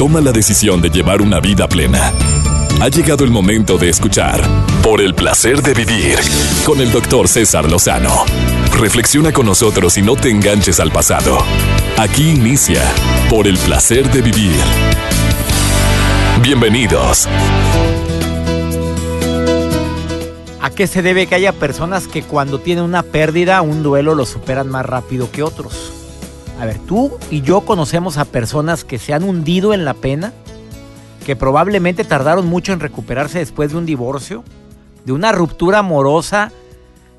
toma la decisión de llevar una vida plena. Ha llegado el momento de escuchar Por el placer de vivir con el doctor César Lozano. Reflexiona con nosotros y no te enganches al pasado. Aquí inicia Por el placer de vivir. Bienvenidos. ¿A qué se debe que haya personas que cuando tienen una pérdida, un duelo, lo superan más rápido que otros? A ver, tú y yo conocemos a personas que se han hundido en la pena, que probablemente tardaron mucho en recuperarse después de un divorcio, de una ruptura amorosa,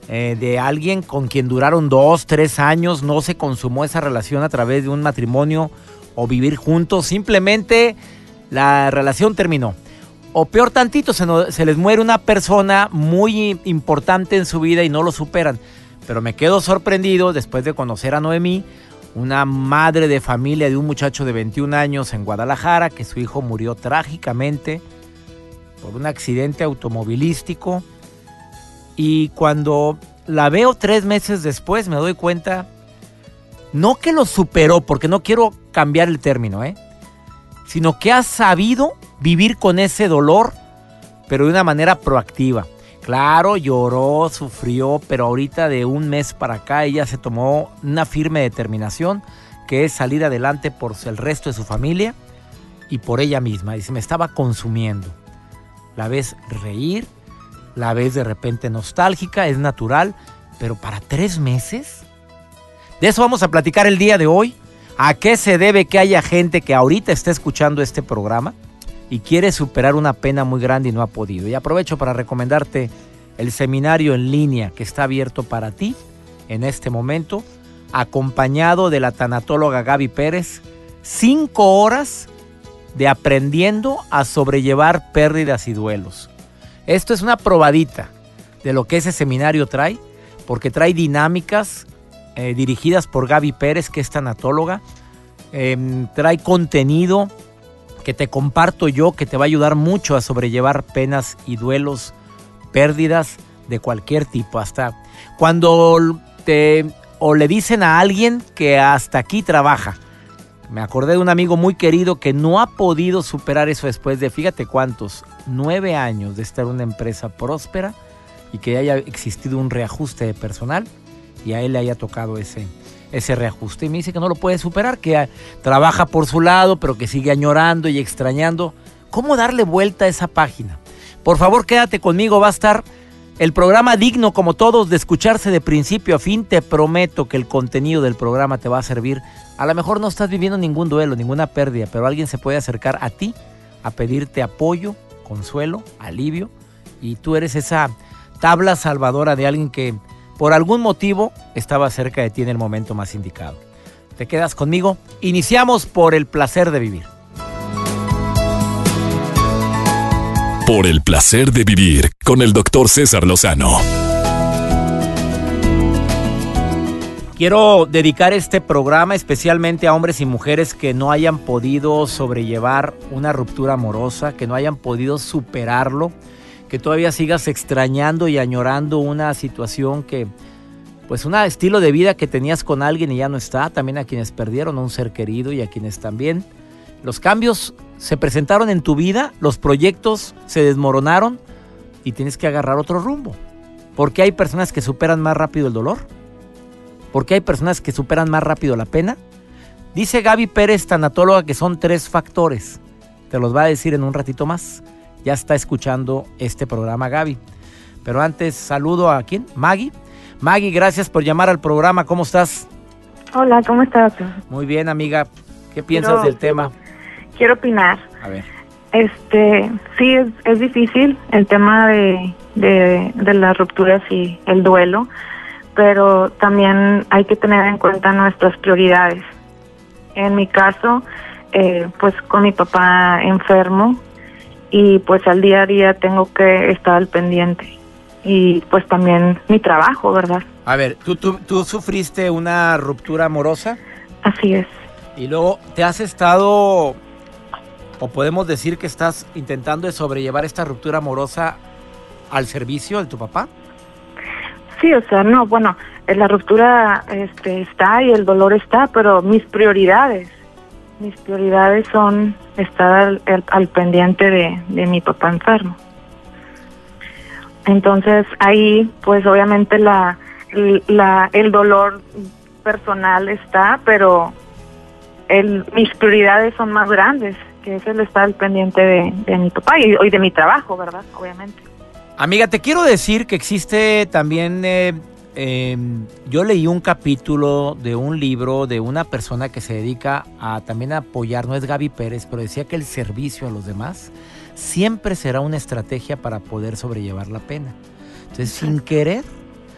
eh, de alguien con quien duraron dos, tres años, no se consumó esa relación a través de un matrimonio o vivir juntos, simplemente la relación terminó. O peor tantito, se, se les muere una persona muy importante en su vida y no lo superan. Pero me quedo sorprendido después de conocer a Noemí una madre de familia de un muchacho de 21 años en Guadalajara, que su hijo murió trágicamente por un accidente automovilístico. Y cuando la veo tres meses después me doy cuenta, no que lo superó, porque no quiero cambiar el término, ¿eh? sino que ha sabido vivir con ese dolor, pero de una manera proactiva. Claro, lloró, sufrió, pero ahorita de un mes para acá ella se tomó una firme determinación que es salir adelante por el resto de su familia y por ella misma. Y se me estaba consumiendo. La ves reír, la ves de repente nostálgica, es natural, pero para tres meses. De eso vamos a platicar el día de hoy. ¿A qué se debe que haya gente que ahorita está escuchando este programa? Y quiere superar una pena muy grande y no ha podido. Y aprovecho para recomendarte el seminario en línea que está abierto para ti en este momento, acompañado de la tanatóloga Gaby Pérez, cinco horas de aprendiendo a sobrellevar pérdidas y duelos. Esto es una probadita de lo que ese seminario trae, porque trae dinámicas eh, dirigidas por Gaby Pérez, que es tanatóloga, em, trae contenido que te comparto yo que te va a ayudar mucho a sobrellevar penas y duelos, pérdidas de cualquier tipo. Hasta cuando te o le dicen a alguien que hasta aquí trabaja. Me acordé de un amigo muy querido que no ha podido superar eso después de, fíjate cuántos, nueve años de estar en una empresa próspera y que haya existido un reajuste de personal y a él le haya tocado ese, ese reajuste. Y me dice que no lo puede superar, que trabaja por su lado, pero que sigue añorando y extrañando. ¿Cómo darle vuelta a esa página? Por favor, quédate conmigo, va a estar el programa digno como todos de escucharse de principio a fin. Te prometo que el contenido del programa te va a servir. A lo mejor no estás viviendo ningún duelo, ninguna pérdida, pero alguien se puede acercar a ti a pedirte apoyo, consuelo, alivio. Y tú eres esa tabla salvadora de alguien que por algún motivo estaba cerca de ti en el momento más indicado. ¿Te quedas conmigo? Iniciamos por el placer de vivir. Por el placer de vivir con el doctor César Lozano. Quiero dedicar este programa especialmente a hombres y mujeres que no hayan podido sobrellevar una ruptura amorosa, que no hayan podido superarlo que todavía sigas extrañando y añorando una situación que, pues un estilo de vida que tenías con alguien y ya no está, también a quienes perdieron a un ser querido y a quienes también los cambios se presentaron en tu vida, los proyectos se desmoronaron y tienes que agarrar otro rumbo. Porque hay personas que superan más rápido el dolor? porque hay personas que superan más rápido la pena? Dice Gaby Pérez, tanatóloga, que son tres factores. Te los va a decir en un ratito más ya está escuchando este programa Gaby. Pero antes saludo a quién? Maggie. Maggie, gracias por llamar al programa. ¿Cómo estás? Hola, ¿cómo estás? Muy bien, amiga. ¿Qué piensas del tema? Quiero opinar. A ver. Este, sí, es, es difícil el tema de, de, de las rupturas y el duelo, pero también hay que tener en cuenta nuestras prioridades. En mi caso, eh, pues con mi papá enfermo, y pues al día a día tengo que estar al pendiente y pues también mi trabajo, ¿verdad? A ver, ¿tú, tú, tú sufriste una ruptura amorosa? Así es. Y luego, ¿te has estado, o podemos decir que estás intentando de sobrellevar esta ruptura amorosa al servicio de tu papá? Sí, o sea, no, bueno, la ruptura este, está y el dolor está, pero mis prioridades mis prioridades son estar al, al- pendiente de, de mi papá enfermo. Entonces ahí, pues obviamente la, la el dolor personal está, pero el, mis prioridades son más grandes, que es el estar al pendiente de, de mi papá y, y de mi trabajo, ¿verdad? Obviamente. Amiga, te quiero decir que existe también, eh, eh, yo leí un capítulo de un libro de una persona que se dedica a también a apoyar, no es Gaby Pérez, pero decía que el servicio a los demás siempre será una estrategia para poder sobrellevar la pena. Entonces, sin querer,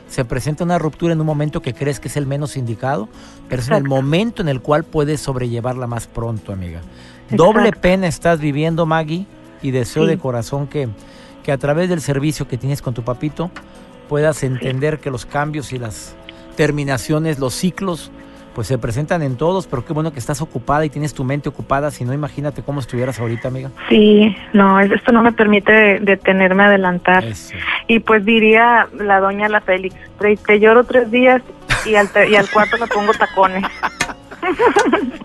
se presenta una ruptura en un momento que crees que es el menos indicado, pero es en el momento en el cual puedes sobrellevarla más pronto, amiga. Doble pena estás viviendo, Maggie, y deseo Sí. de corazón que, que a través del servicio que tienes con tu papito puedas entender que los cambios y las terminaciones, los ciclos, pues se presentan en todos, pero qué bueno que estás ocupada y tienes tu mente ocupada, si no imagínate cómo estuvieras ahorita, amiga. Sí, no, es- esto no me permite detenerme adelantar. Eso. Y pues diría la doña La Félix, te, te lloro tres días y al, te- y al cuarto me pongo tacones.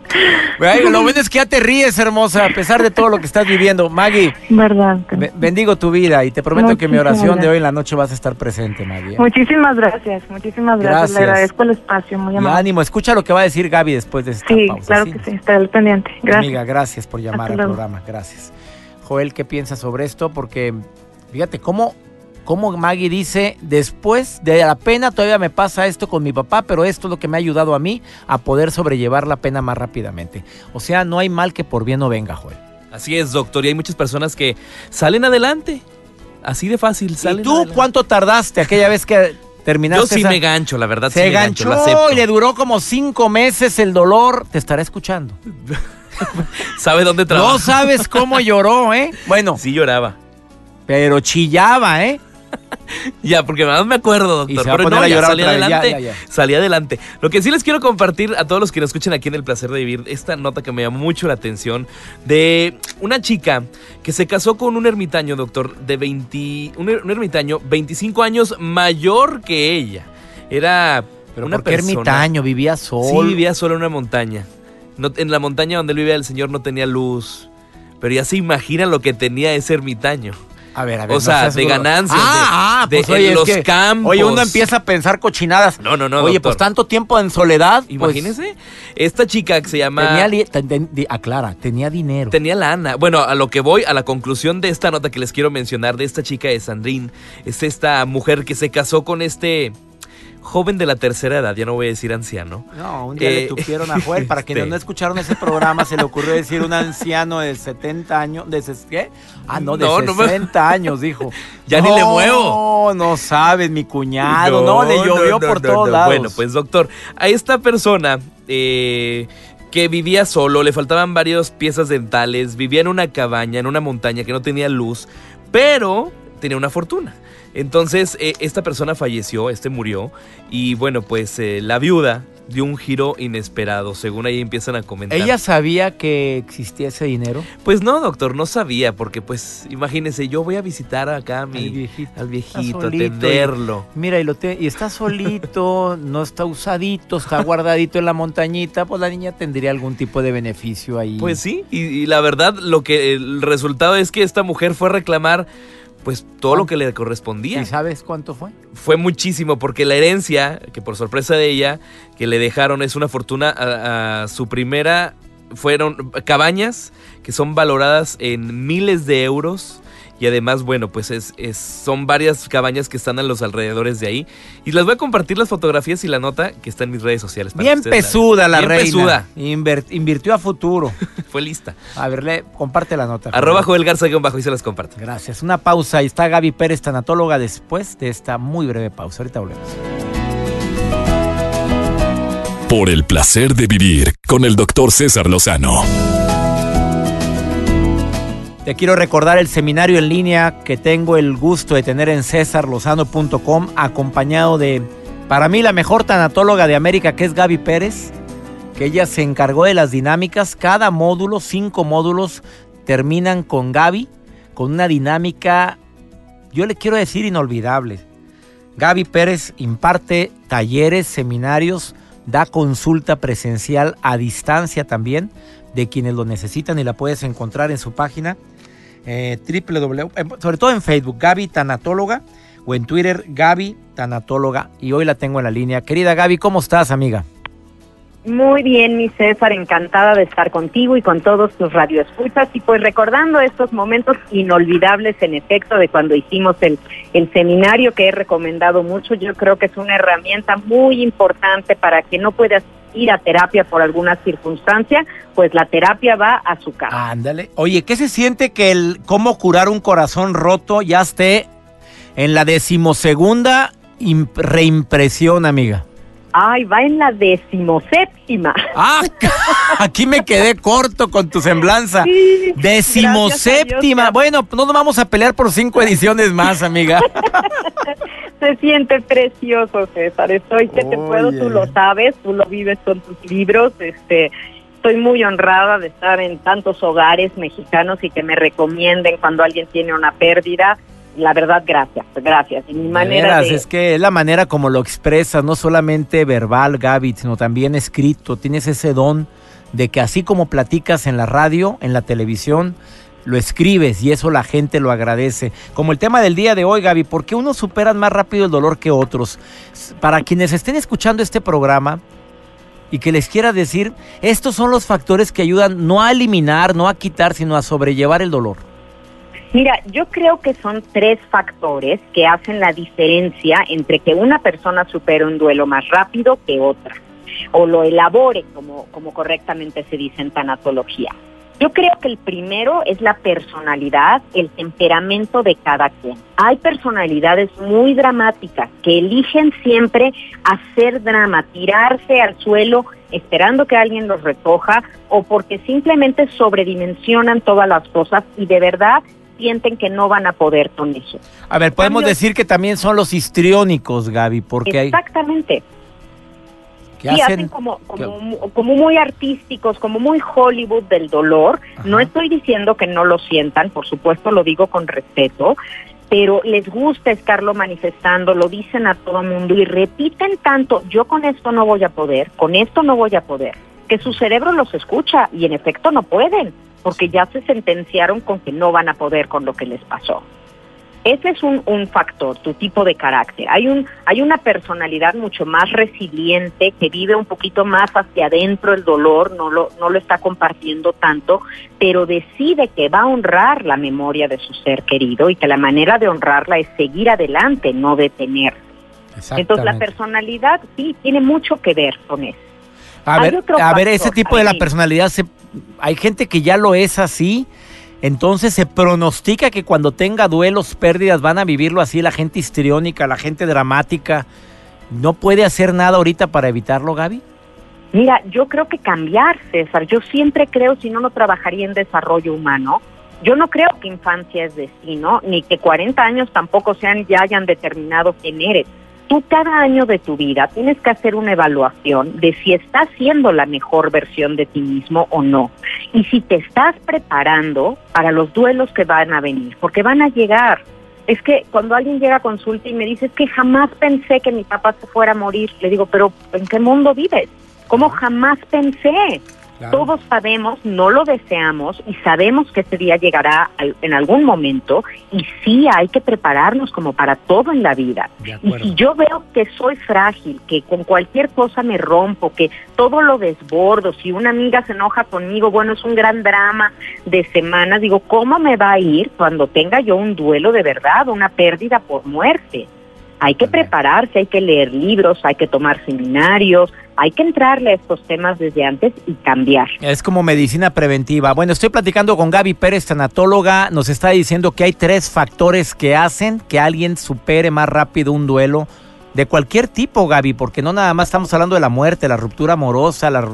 Lo bueno es que ya te ríes, hermosa, a pesar de todo lo que estás viviendo. Maggie, ¿Verdad? be- bendigo tu vida y te prometo que mi oración de hoy en la noche vas a estar presente, Maggie. ¿eh? Muchísimas gracias, muchísimas gracias. Gracias. Le agradezco el espacio, muy Y amable. ánimo, escucha lo que va a decir Gaby después de esta Sí, pausa. claro ¿sí? que sí, estaré al pendiente. Gracias. Amiga, gracias por llamar Hasta al luego. programa, gracias. Joel, ¿qué piensas sobre esto? Porque fíjate cómo, cómo Maggie dice, después de la pena todavía me pasa esto con mi papá, pero esto es lo que me ha ayudado a mí a poder sobrellevar la pena más rápidamente. O sea, no hay mal que por bien no venga, Joel. Así es, doctor. Y hay muchas personas que salen adelante. Así de fácil, salen ¿Y tú adelante. cuánto tardaste aquella vez que terminaste? Yo sí esa- me gancho, la verdad. sí Se me gancho, lo ganchó acepto. y le duró como cinco meses el dolor. Te estará escuchando. ¿Sabe dónde trabaja? No sabes cómo lloró, ¿eh? Bueno, Sí lloraba. pero chillaba, ¿eh? Ya, porque más me acuerdo, doctor. Pero no, ya salí ya, adelante. ya, ya. Salí adelante. Lo que sí les quiero compartir a todos los que nos escuchan aquí en El Placer de Vivir, esta nota que me llamó mucho la atención, de una chica que se casó con un ermitaño, doctor, de 20... Un, er- un ermitaño 25 años mayor que ella. Era Pero una ¿por qué persona... ermitaño? Vivía Sí, solo. vivía solo en una montaña. No, en la montaña donde él vivía el señor no tenía luz. Pero ya se imaginan lo que tenía ese ermitaño. A ver, a ver. O sea, de ganancias, Ah, ah, de- pues de- oye, en es los que- campos. Oye, uno empieza a pensar cochinadas. No, no, no, Oye, doctor. pues tanto tiempo en soledad. pues, Imagínese. Esta chica que se llama... Tenía, ten- aclara, tenía dinero. Tenía lana. Bueno, a lo que voy, a la conclusión de esta nota que les quiero mencionar de esta chica de Sandrine, es esta mujer que se casó con este joven de la tercera edad, ya no voy a decir anciano. No, un día Eh, le tupieron a Joel. Para quienes este. no escucharon ese programa, se le ocurrió decir un anciano de 70 años. De ¿Qué? Ah, no, de No, no me- 60 años, dijo. Ya ni le muevo. No, no sabes, mi cuñado. No, le llovió por todos lados. Bueno, pues doctor, a esta persona eh, que vivía solo, le faltaban varias piezas dentales, vivía en una cabaña, en una montaña que no tenía luz, pero tenía una fortuna. Entonces, eh, esta persona falleció, este murió, y bueno, pues eh, la viuda dio un giro inesperado, según ahí empiezan a comentar. ¿Ella sabía que existía ese dinero? Pues no, doctor, no sabía, porque pues imagínese, yo voy a visitar acá a mi, Al viejito. al viejito, Está solito atenderlo. Mira, y, lo te- y está solito, no está usadito, está guardadito en la montañita, pues la niña tendría algún tipo de beneficio ahí. Pues sí, y, y la verdad, lo que el resultado es que esta mujer fue a reclamar pues todo lo que le correspondía. ¿Y sabes cuánto fue? Fue muchísimo, porque la herencia, que por sorpresa de ella, que le dejaron es una fortuna a, a su primera, fueron cabañas que son valoradas en miles de euros. Y además, bueno, pues es, es- son varias cabañas que están a los alrededores de ahí. Y les voy a compartir las fotografías y la nota que está en mis redes sociales. para Bien pesuda la Bien reina. pesuda. Inver- invirtió a futuro. Fue lista. A ver, le, comparte la nota. Arroba Joel. Garza guion bajo y se las comparto. Gracias. Una pausa y está Gaby Pérez, tanatóloga, después de esta muy breve pausa. Ahorita volvemos. Por el placer de vivir con el doctor César Lozano. Te quiero recordar el seminario en línea que tengo el gusto de tener en cesarlozano.com, acompañado de, para mí, la mejor tanatóloga de América, que es Gaby Pérez, que ella se encargó de las dinámicas. Cada módulo, cinco módulos, terminan con Gaby, con una dinámica, yo le quiero decir, inolvidable. Gaby Pérez imparte talleres, seminarios, da consulta presencial a distancia también de quienes lo necesitan y la puedes encontrar en su página eh, www, eh, sobre todo en Facebook, Gaby Tanatóloga o en Twitter, Gaby Tanatóloga. Y hoy la tengo en la línea. Querida Gaby, ¿cómo estás, amiga? Muy bien, mi César, encantada de estar contigo y con todos tus radioescuchas y pues recordando estos momentos inolvidables en efecto de cuando hicimos el, el seminario que he recomendado mucho, yo creo que es una herramienta muy importante para que no puedas ir a terapia por alguna circunstancia, pues la terapia va a su casa. Ándale. Oye, ¿qué se siente que el cómo curar un corazón roto ya esté en la decimosegunda reimpresión, amiga? Ay, va en la decimoséptima. Ah, aquí me quedé corto con tu semblanza. Sí, decimoséptima. Bueno, no nos vamos a pelear por cinco ediciones más, amiga. Se siente precioso, César. Estoy que te puedo, tú lo sabes, tú lo vives con tus libros. Este, estoy muy honrada de estar en tantos hogares mexicanos y que me recomienden cuando alguien tiene una pérdida la verdad, gracias, gracias. Mi manera Es que es la manera como lo expresas, no solamente verbal, Gaby, sino también escrito. Tienes ese don de que así como platicas en la radio, en la televisión, lo escribes y eso la gente lo agradece. Como el tema del día de hoy, Gaby, ¿por qué unos superan más rápido el dolor que otros? Para quienes estén escuchando este programa y que les quiera decir, estos son los factores que ayudan no a eliminar, no a quitar, sino a sobrellevar el dolor. Mira, yo creo que son tres factores que hacen la diferencia entre que una persona supere un duelo más rápido que otra, o lo elabore, como, como correctamente se dice en tanatología. Yo creo que el primero es la personalidad, el temperamento de cada quien. Hay personalidades muy dramáticas que eligen siempre hacer drama, tirarse al suelo esperando que alguien los recoja o porque simplemente sobredimensionan todas las cosas y de verdad sienten que no van a poder con eso. A ver, podemos decir que también son los histriónicos, Gaby, porque Exactamente. Sí, hacen, como, como, muy artísticos, como muy Hollywood del dolor. No estoy diciendo que no lo sientan, por supuesto lo digo con respeto, pero les gusta estarlo manifestando, lo dicen a todo mundo y repiten tanto, yo con esto no voy a poder, con esto no voy a poder, que su cerebro los escucha y en efecto no pueden porque ya se sentenciaron con que no van a poder con lo que les pasó. Ese es un, un, factor, tu tipo de carácter. Hay, un, hay una personalidad mucho más resiliente que vive un poquito más hacia adentro el dolor, no lo, no lo está compartiendo tanto, pero decide que va a honrar la memoria de su ser querido y que la manera de honrarla es seguir adelante, no detenerse. Entonces la personalidad sí tiene mucho que ver con eso. A ver, a ver, ese tipo de la personalidad se hay gente que ya lo es así. Entonces se pronostica que cuando tenga duelos, pérdidas, van a vivirlo así la gente histriónica, la gente dramática. ¿No puede hacer nada ahorita para evitarlo, Gaby? Mira, yo creo que cambiar, César. Yo siempre creo, si no, no trabajaría en desarrollo humano. Yo no creo que infancia es destino, ni que 40 años tampoco sean ya hayan determinado quién eres tú cada año de tu vida tienes que hacer una evaluación de si estás siendo la mejor versión de ti mismo o no. Y si te estás preparando para los duelos que van a venir, porque van a llegar. Es que cuando alguien llega a consulta y me dice, es que jamás pensé que mi papá se fuera a morir, le digo, pero ¿en qué mundo vives? ¿Cómo jamás pensé? Todos sabemos, no lo deseamos y sabemos que ese día llegará en algún momento y sí hay que prepararnos como para todo en la vida. Y si yo veo que soy frágil, que con cualquier cosa me rompo, que todo lo desbordo, si una amiga se enoja conmigo, bueno, es un gran drama de semanas, digo, ¿cómo me va a ir cuando tenga yo un duelo de verdad, una pérdida por muerte? Hay que prepararse, hay que leer libros, hay que tomar seminarios, hay que entrarle a estos temas desde antes y cambiar. Es como medicina preventiva. Bueno, estoy platicando con Gaby Pérez, tanatóloga. Nos está diciendo que hay tres factores que hacen que alguien supere más rápido un duelo de cualquier tipo, Gaby, porque no nada más estamos hablando de la muerte, la ruptura amorosa, la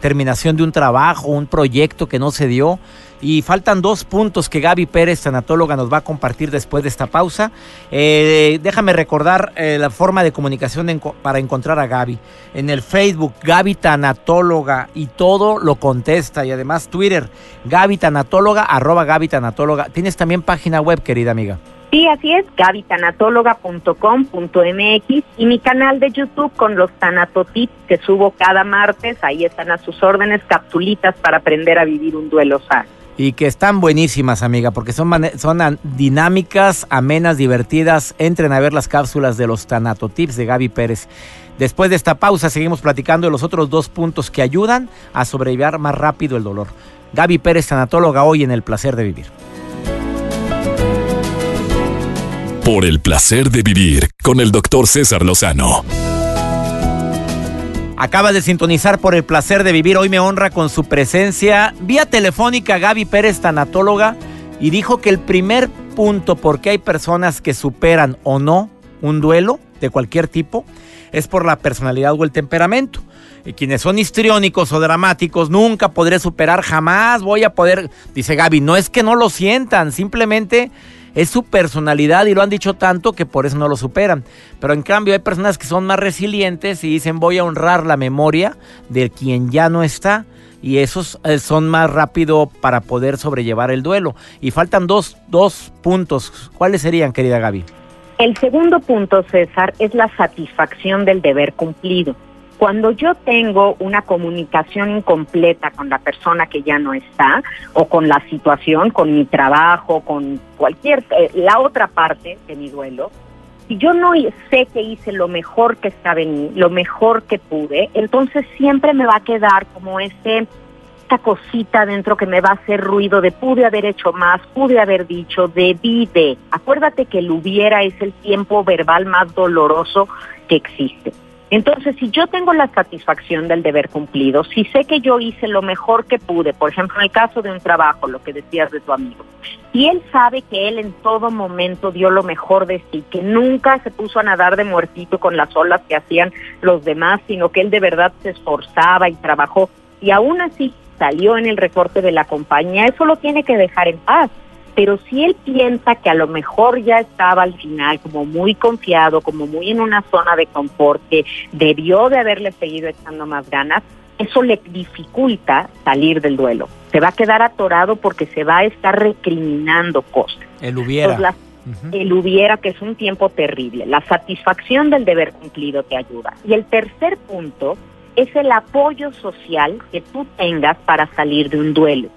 terminación de un trabajo, un proyecto que no se dio. Y faltan dos puntos que Gaby Pérez, tanatóloga, nos va a compartir después de esta pausa. Eh, déjame recordar eh, la forma de comunicación para encontrar a Gaby. En el Facebook, Gaby Tanatóloga, y todo lo contesta. Y además Twitter, Gaby Tanatóloga, arroba Gaby Tanatóloga. Tienes también página web, querida amiga. Sí, así es, gabitanatóloga.com.mx y mi canal de YouTube con los tanatotips que subo cada martes, ahí están a sus órdenes, capsulitas para aprender a vivir un duelo sano. Y que están buenísimas, amiga, porque son, son dinámicas, amenas, divertidas. Entren a ver las cápsulas de los tanatotips de Gaby Pérez. Después de esta pausa seguimos platicando de los otros dos puntos que ayudan a sobrevivir más rápido el dolor. Gaby Pérez, tanatóloga, hoy en El Placer de Vivir. Por el placer de vivir con el doctor César Lozano. Acaba de sintonizar por el placer de vivir. Hoy me honra con su presencia vía telefónica Gaby Pérez, tanatóloga, y dijo que el primer punto por qué hay personas que superan o no un duelo de cualquier tipo es por la personalidad o el temperamento. Y quienes son histriónicos o dramáticos, nunca podré superar, jamás voy a poder, dice Gaby, no es que no lo sientan, simplemente es su personalidad y lo han dicho tanto que por eso no lo superan. Pero en cambio hay personas que son más resilientes y dicen voy a honrar la memoria de quien ya no está y esos eh, son más rápido para poder sobrellevar el duelo. Y faltan dos, dos puntos. ¿Cuáles serían, querida Gaby? El segundo punto, César, es la satisfacción del deber cumplido. Cuando yo tengo una comunicación incompleta con la persona que ya no está, o con la situación, con mi trabajo, con cualquier, eh, la otra parte de mi duelo, si yo no sé que hice lo mejor que estaba en mí, lo mejor que pude, entonces siempre me va a quedar como ese cosita dentro que me va a hacer ruido de pude haber hecho más, pude haber dicho, debí de. Acuérdate que el hubiera es el tiempo verbal más doloroso que existe. Entonces, si yo tengo la satisfacción del deber cumplido, si sé que yo hice lo mejor que pude, por ejemplo, en el caso de un trabajo, lo que decías de tu amigo, y él sabe que él en todo momento dio lo mejor de sí, que nunca se puso a nadar de muertito con las olas que hacían los demás, sino que él de verdad se esforzaba y trabajó, y aún así salió en el recorte de la compañía, eso lo tiene que dejar en paz pero si él piensa que a lo mejor ya estaba al final como muy confiado, como muy en una zona de confort, que debió de haberle seguido echando más ganas, eso le dificulta salir del duelo. Se va a quedar atorado porque se va a estar recriminando cosas. El hubiera. El hubiera, que es un tiempo terrible. La satisfacción del deber cumplido te ayuda. Y el tercer punto es el apoyo social que tú tengas para salir de un duelo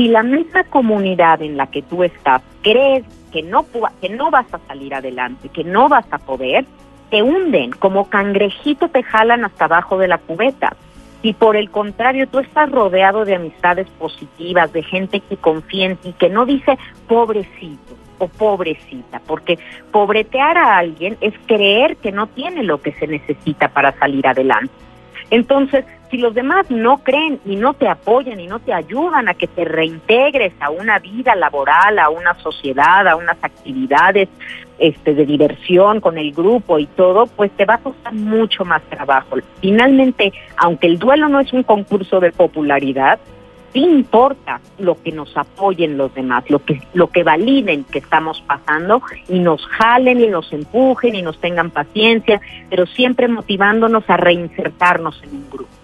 si la misma comunidad en la que tú estás crees que no, que no vas a salir adelante, que no vas a poder, te hunden, como cangrejito te jalan hasta abajo de la cubeta. Si por el contrario tú estás rodeado de amistades positivas, de gente que confía en ti, que no dice pobrecito o pobrecita, porque pobretear a alguien es creer que no tiene lo que se necesita para salir adelante. Entonces, si los demás no creen y no te apoyan y no te ayudan a que te reintegres a una vida laboral, a una sociedad, a unas actividades este, de diversión con el grupo y todo, pues te va a costar mucho más trabajo. Finalmente, aunque el duelo no es un concurso de popularidad, sí importa lo que nos apoyen los demás, lo que, lo que validen que estamos pasando y nos jalen y nos empujen y nos tengan paciencia, pero siempre motivándonos a reinsertarnos en un grupo.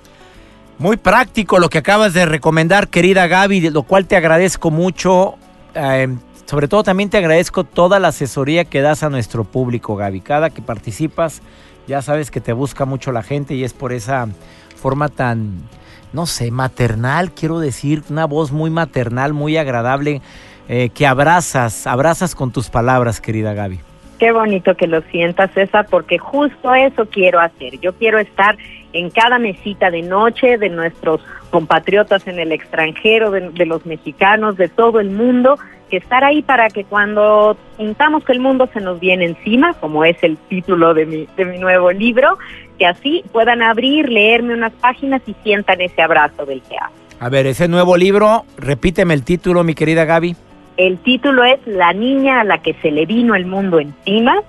Muy práctico lo que acabas de recomendar, querida Gaby, de lo cual te agradezco mucho. Eh, sobre todo también te agradezco toda la asesoría que das a nuestro público, Gaby. Cada que participas, ya sabes que te busca mucho la gente y es por esa forma tan no sé, maternal, quiero decir, una voz muy maternal, muy agradable, eh, que abrazas, abrazas con tus palabras, querida Gaby. Qué bonito que lo sientas, César, porque justo eso quiero hacer. Yo quiero estar en cada mesita de noche de nuestros compatriotas en el extranjero, de, los mexicanos, de todo el mundo, que estar ahí para que cuando sintamos que el mundo se nos viene encima, como es el título de mi, de mi nuevo libro, que así puedan abrir, leerme unas páginas y sientan ese abrazo del que hablo. A ver, ese nuevo libro, repíteme el título, mi querida Gaby. El título es La niña a la que se le vino el mundo encima.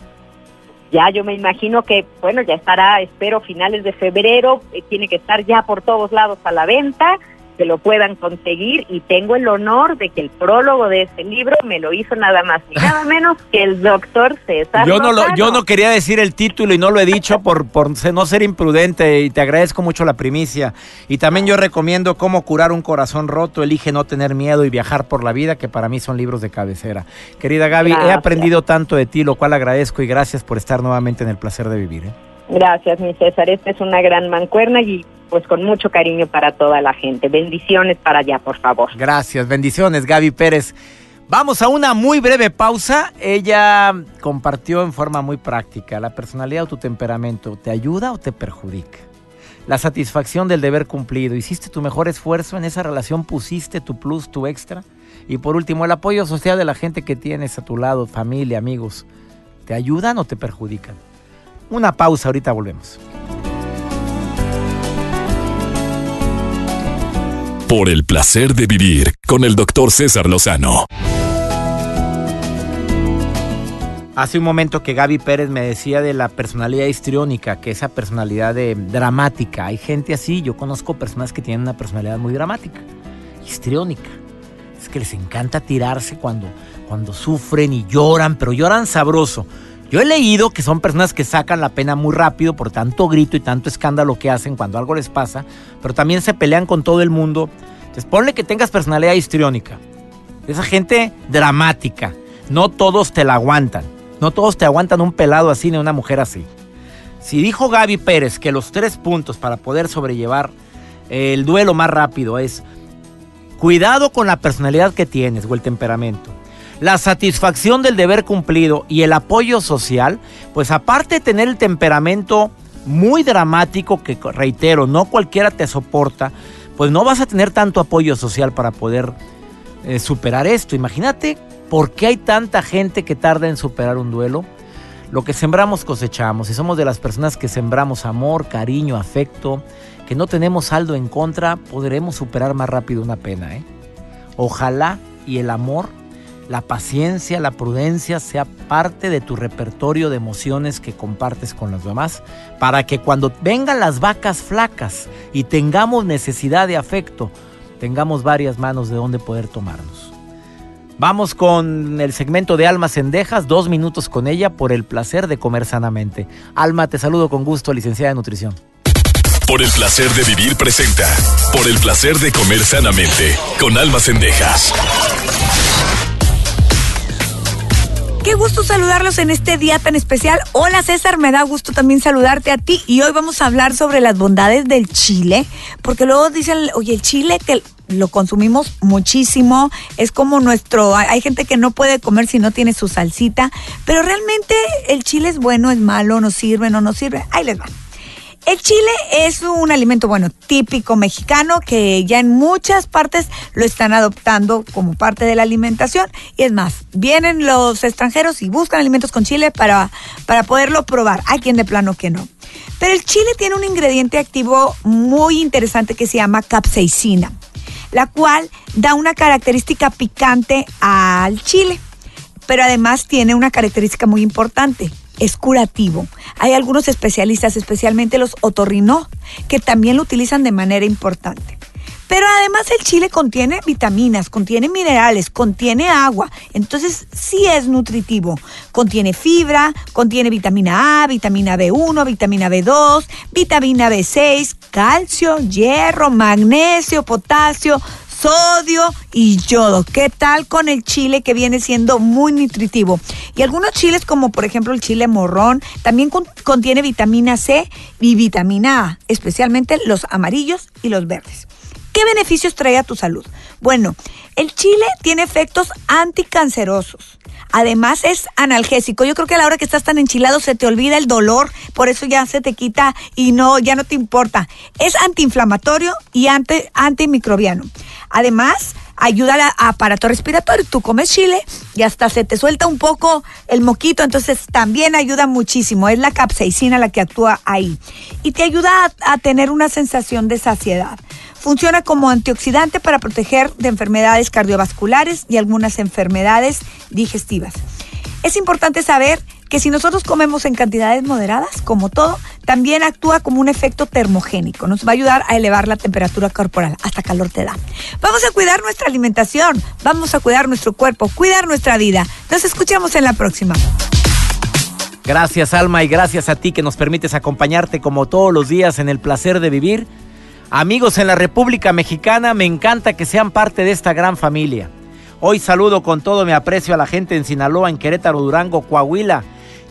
Ya yo me imagino que, bueno, ya estará, espero, finales de febrero, eh, tiene que estar ya por todos lados a la venta que lo puedan conseguir y tengo el honor de que el prólogo de este libro me lo hizo nada más ni nada menos que el doctor César. Yo no, lo, yo no quería decir el título y no lo he dicho por, por no ser imprudente y te agradezco mucho la primicia. Y también yo recomiendo cómo curar un corazón roto, elige no tener miedo y viajar por la vida, que para mí son libros de cabecera. Querida Gaby, he aprendido tanto de ti, lo cual agradezco y gracias por estar nuevamente en el placer de vivir. ¿eh? Gracias, mi César. Esta es una gran mancuerna y pues con mucho cariño para toda la gente. Bendiciones para allá, por favor. Gracias, bendiciones, Gaby Pérez. Vamos a una muy breve pausa. Ella compartió en forma muy práctica la personalidad o tu temperamento. ¿Te ayuda o te perjudica? La satisfacción del deber cumplido. ¿Hiciste tu mejor esfuerzo en esa relación? ¿Pusiste tu plus, tu extra? Y por último, el apoyo social de la gente que tienes a tu lado, familia, amigos. ¿Te ayudan o te perjudican? Una pausa, ahorita volvemos. Por el placer de vivir con el doctor César Lozano. Hace un momento que Gaby Pérez me decía de la personalidad histriónica, que esa personalidad de dramática. Hay gente así, yo conozco personas que tienen una personalidad muy dramática, histriónica. Es que les encanta tirarse cuando, cuando sufren y lloran, pero lloran sabroso. Yo he leído que son personas que sacan la pena muy rápido por tanto grito y tanto escándalo que hacen cuando algo les pasa, pero también se pelean con todo el mundo. Entonces ponle que tengas personalidad histriónica. Esa gente dramática. No todos te la aguantan. No todos te aguantan un pelado así ni una mujer así. Si dijo Gaby Pérez que los tres puntos para poder sobrellevar el duelo más rápido es cuidado con la personalidad que tienes o el temperamento, la satisfacción del deber cumplido y el apoyo social, pues aparte de tener el temperamento muy dramático que reitero, no cualquiera te soporta, pues no vas a tener tanto apoyo social para poder eh, superar esto. Imagínate por qué hay tanta gente que tarda en superar un duelo. Lo que sembramos cosechamos y somos de las personas que sembramos amor, cariño, afecto, que no tenemos saldo en contra, podremos superar más rápido una pena. ¿eh? Ojalá y el amor, la paciencia, la prudencia sea parte de tu repertorio de emociones que compartes con los demás, para que cuando vengan las vacas flacas y tengamos necesidad de afecto, tengamos varias manos de donde poder tomarnos. Vamos con el segmento de Almas Cendejas, dos minutos con ella por el placer de comer sanamente. Alma, te saludo con gusto, licenciada de nutrición. Por el placer de vivir presenta. Por el placer de comer sanamente. Con almas cendejas. Qué gusto saludarlos en este día tan especial. Hola César, me da gusto también saludarte a ti y hoy vamos a hablar sobre las bondades del chile, porque luego dicen, oye, el chile que lo consumimos muchísimo, es como nuestro, hay gente que no puede comer si no tiene su salsita, pero realmente el chile es bueno, es malo, nos sirve, no nos sirve, ahí les va. El chile es un alimento, bueno, típico mexicano que ya en muchas partes lo están adoptando como parte de la alimentación. Y es más, vienen los extranjeros y buscan alimentos con chile para, para poderlo probar. Hay quien de plano que no. Pero el chile tiene un ingrediente activo muy interesante que se llama capsaicina, la cual da una característica picante al chile pero además tiene una característica muy importante. Es curativo. Hay algunos especialistas, especialmente los otorrinó, que también lo utilizan de manera importante. Pero además el chile contiene vitaminas, contiene minerales, contiene agua, entonces sí es nutritivo. Contiene fibra, contiene vitamina A, vitamina B1, vitamina B2, vitamina B6, calcio, hierro, magnesio, potasio, sodio y yodo. ¿Qué tal con el chile que viene siendo muy nutritivo? Y algunos chiles, como por ejemplo el chile morrón, también con- contiene vitamina C y vitamina A, especialmente los amarillos y los verdes. ¿Qué beneficios trae a tu salud? Bueno, el chile tiene efectos anticancerosos. Además es analgésico. Yo creo que a la hora que estás tan enchilado se te olvida el dolor, por eso ya se te quita y no ya no te importa. Es antiinflamatorio y anti, antimicrobiano. Además, ayuda al aparato respiratorio. Tú comes chile y hasta se te suelta un poco el moquito, entonces también ayuda muchísimo. Es la capsaicina la que actúa ahí. Y te ayuda a, a tener una sensación de saciedad. Funciona como antioxidante para proteger de enfermedades cardiovasculares y algunas enfermedades digestivas. Es importante saber que si nosotros comemos en cantidades moderadas, como todo, también actúa como un efecto termogénico. Nos va a ayudar a elevar la temperatura corporal. Hasta calor te da. Vamos a cuidar nuestra alimentación. Vamos a cuidar nuestro cuerpo, cuidar nuestra vida. Nos escuchamos en la próxima. Gracias Alma y gracias a ti que nos permites acompañarte como todos los días en el placer de vivir. Amigos en la República Mexicana, me encanta que sean parte de esta gran familia. Hoy saludo con todo mi aprecio a la gente en Sinaloa, en Querétaro, Durango, Coahuila,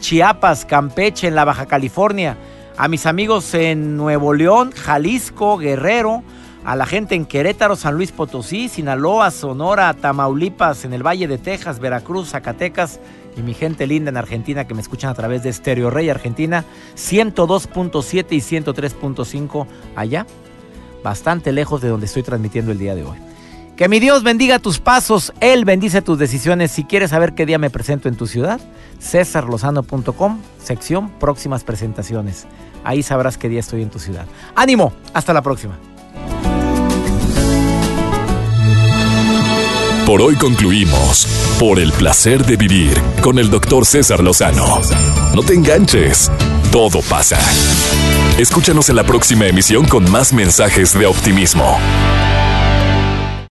Chiapas, Campeche, en la Baja California, a mis amigos en Nuevo León, Jalisco, Guerrero, a la gente en Querétaro, San Luis Potosí, Sinaloa, Sonora, Tamaulipas, en el Valle de Texas, Veracruz, Zacatecas y mi gente linda en Argentina que me escuchan a través de Stereo Rey Argentina 102.7 y 103.5 allá, bastante lejos de donde estoy transmitiendo el día de hoy. Que mi Dios bendiga tus pasos, Él bendice tus decisiones. Si quieres saber qué día me presento en tu ciudad, cesarlozano.com, sección próximas presentaciones. Ahí sabrás qué día estoy en tu ciudad. Ánimo, hasta la próxima. Por hoy concluimos por el placer de vivir con el doctor César Lozano. No te enganches, todo pasa. Escúchanos en la próxima emisión con más mensajes de optimismo